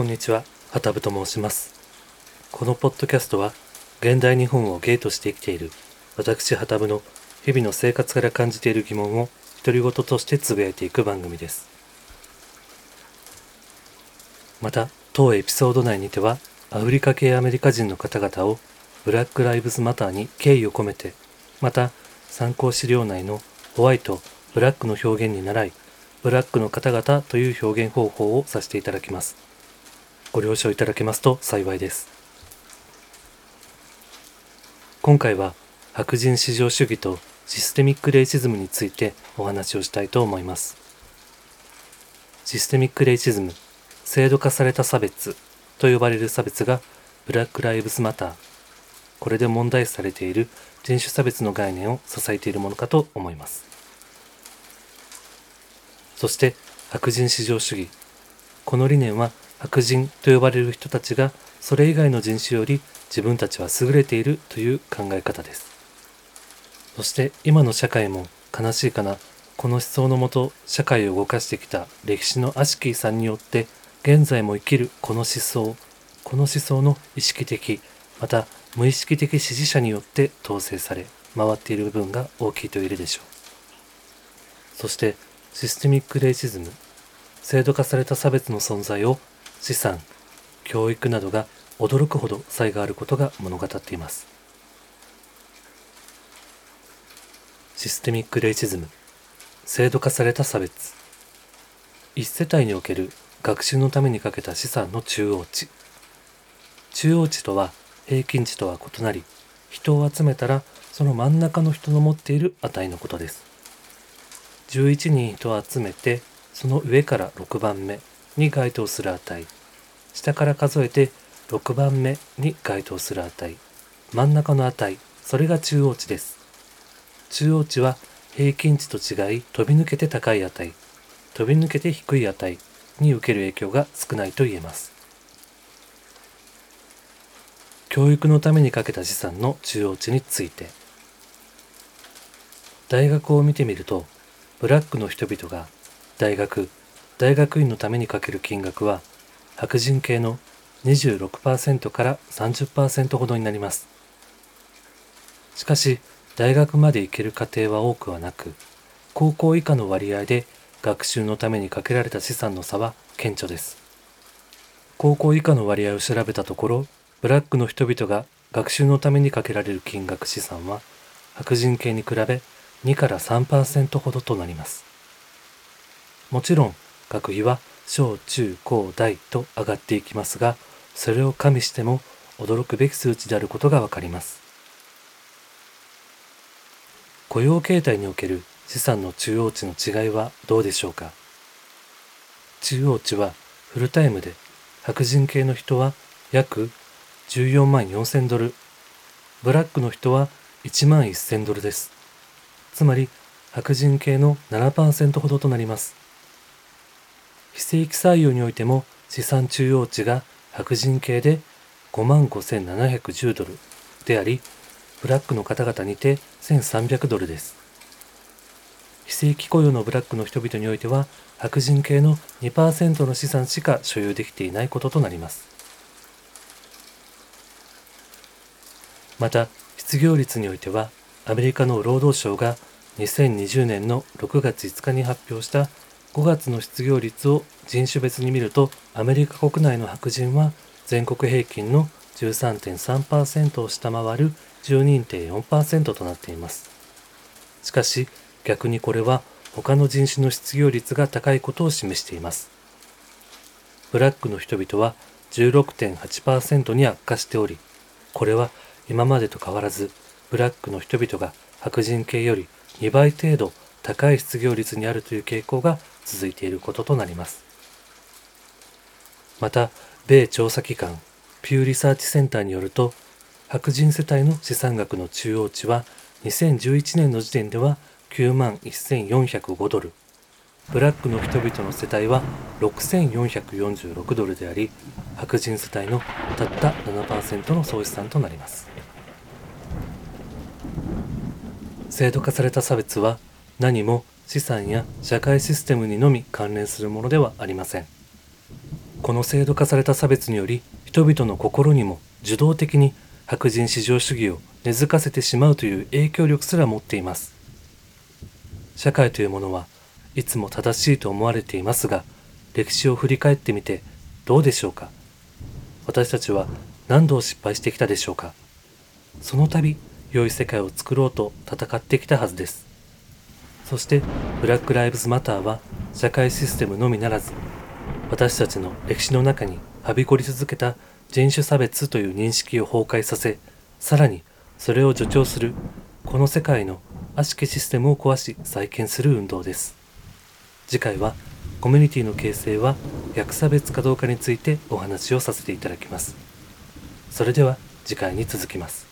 こんにちは、はたぶと申します。このポッドキャストは、現代日本をゲートして生きている私はたぶの日々の生活から感じている疑問を独り言としてつぶやいていく番組です。また、当エピソード内にては、アフリカ系アメリカ人の方々をブラック・ライブズ・マターに敬意を込めて、また、参考資料内のホワイト、ブラックの表現に倣い、ブラックの方々という表現方法をさせていただきます。ご了承いただけますと幸いです。今回は白人至上主義とシステミックレイシズムについてお話をしたいと思います。システミックレイシズム、制度化された差別と呼ばれる差別がブラック・ライブズ・マター、これで問題視されている人種差別の概念を支えているものかと思います。そして白人至上主義。この理念は白人と呼ばれる人たちがそれ以外の人種より自分たちは優れているという考え方です。そして今の社会も悲しいかな、この思想のもと社会を動かしてきた歴史のアシキーさんによって現在も生きるこの思想、この思想の意識的、また無意識的支持者によって統制され回っている部分が大きいと言えるでしょう。そしてシステミックレイシズム、制度化された差別の存在を資産、教育などが驚くほど差異があることが物語っています。システミックレイシズム、制度化された差別。一世帯における学習のためにかけた資産の中央値。中央値とは平均値とは異なり、人を集めたらその真ん中の人の持っている値のことです。11人人を集めてその上から6番目に該当する値。下から数えて6番目に該当する値。真ん中の値。それが中央値です。中央値は平均値と違い飛び抜けて高い値。飛び抜けて低い値に受ける影響が少ないと言えます。教育のためにかけた資産の中央値について。大学を見てみるとブラックの人々が大学、大学院のためにかける金額は白人系の26%から30%ほどになります。しかし、大学まで行ける家庭は多くはなく、高校以下の割合で学習のためにかけられた資産の差は顕著です。高校以下の割合を調べたところ、ブラックの人々が学習のためにかけられる金額資産は白人系に比べ2から3%ほどとなります。もちろん学費は小中高大と上がっていきますが、それを加味しても驚くべき数値であることがわかります。雇用形態における資産の中央値の違いはどうでしょうか？中央値はフルタイムで白人系の人は約14万4000ドル、ブラックの人は1万1000ドルです。つまり白人系の7%ほどとなります。非正規採用においても資産中央値が白人系で5万5710ドルであり、ブラックの方々にて1300ドルです。非正規雇用のブラックの人々においては白人系の2%の資産しか所有できていないこととなります。また、失業率においてはアメリカの労働省が2020年の6月5日に発表した5月の失業率を人種別に見るとアメリカ国内の白人は全国平均の13.3%を下回る12.4%となっています。しかし逆にこれは他の人種の失業率が高いことを示しています。ブラックの人々は16.8%に悪化しており、これは今までと変わらずブラックの人々が白人系より2倍程度高い失業率にあるという傾向が続いていることとなります。また、米調査機関ピューリサーチセンターによると、白人世帯の資産額の中央値は2011年の時点では9万1405ドル、ブラックの人々の世帯は6446ドルであり、白人世帯のたった7%の総資産となります。制度化された差別は何も資産や社会システムにのみ関連するものではありません。この制度化された差別により人々の心にも受動的に白人至上主義を根付かせてしまうという影響力すら持っています。社会というものはいつも正しいと思われていますが歴史を振り返ってみてどうでしょうか？私たちは何度失敗してきたでしょうか？その度良い世界を作ろうと戦ってきたはずです。そしてブラック・ライブズ・マターは社会システムのみならず私たちの歴史の中にはびこり続けた人種差別という認識を崩壊させさらにそれを助長するこの世界の悪しきシステムを壊し再建する運動です。次回はコミュニティの形成は逆差別かどうかについてお話をさせていただきます。それでは次回に続きます。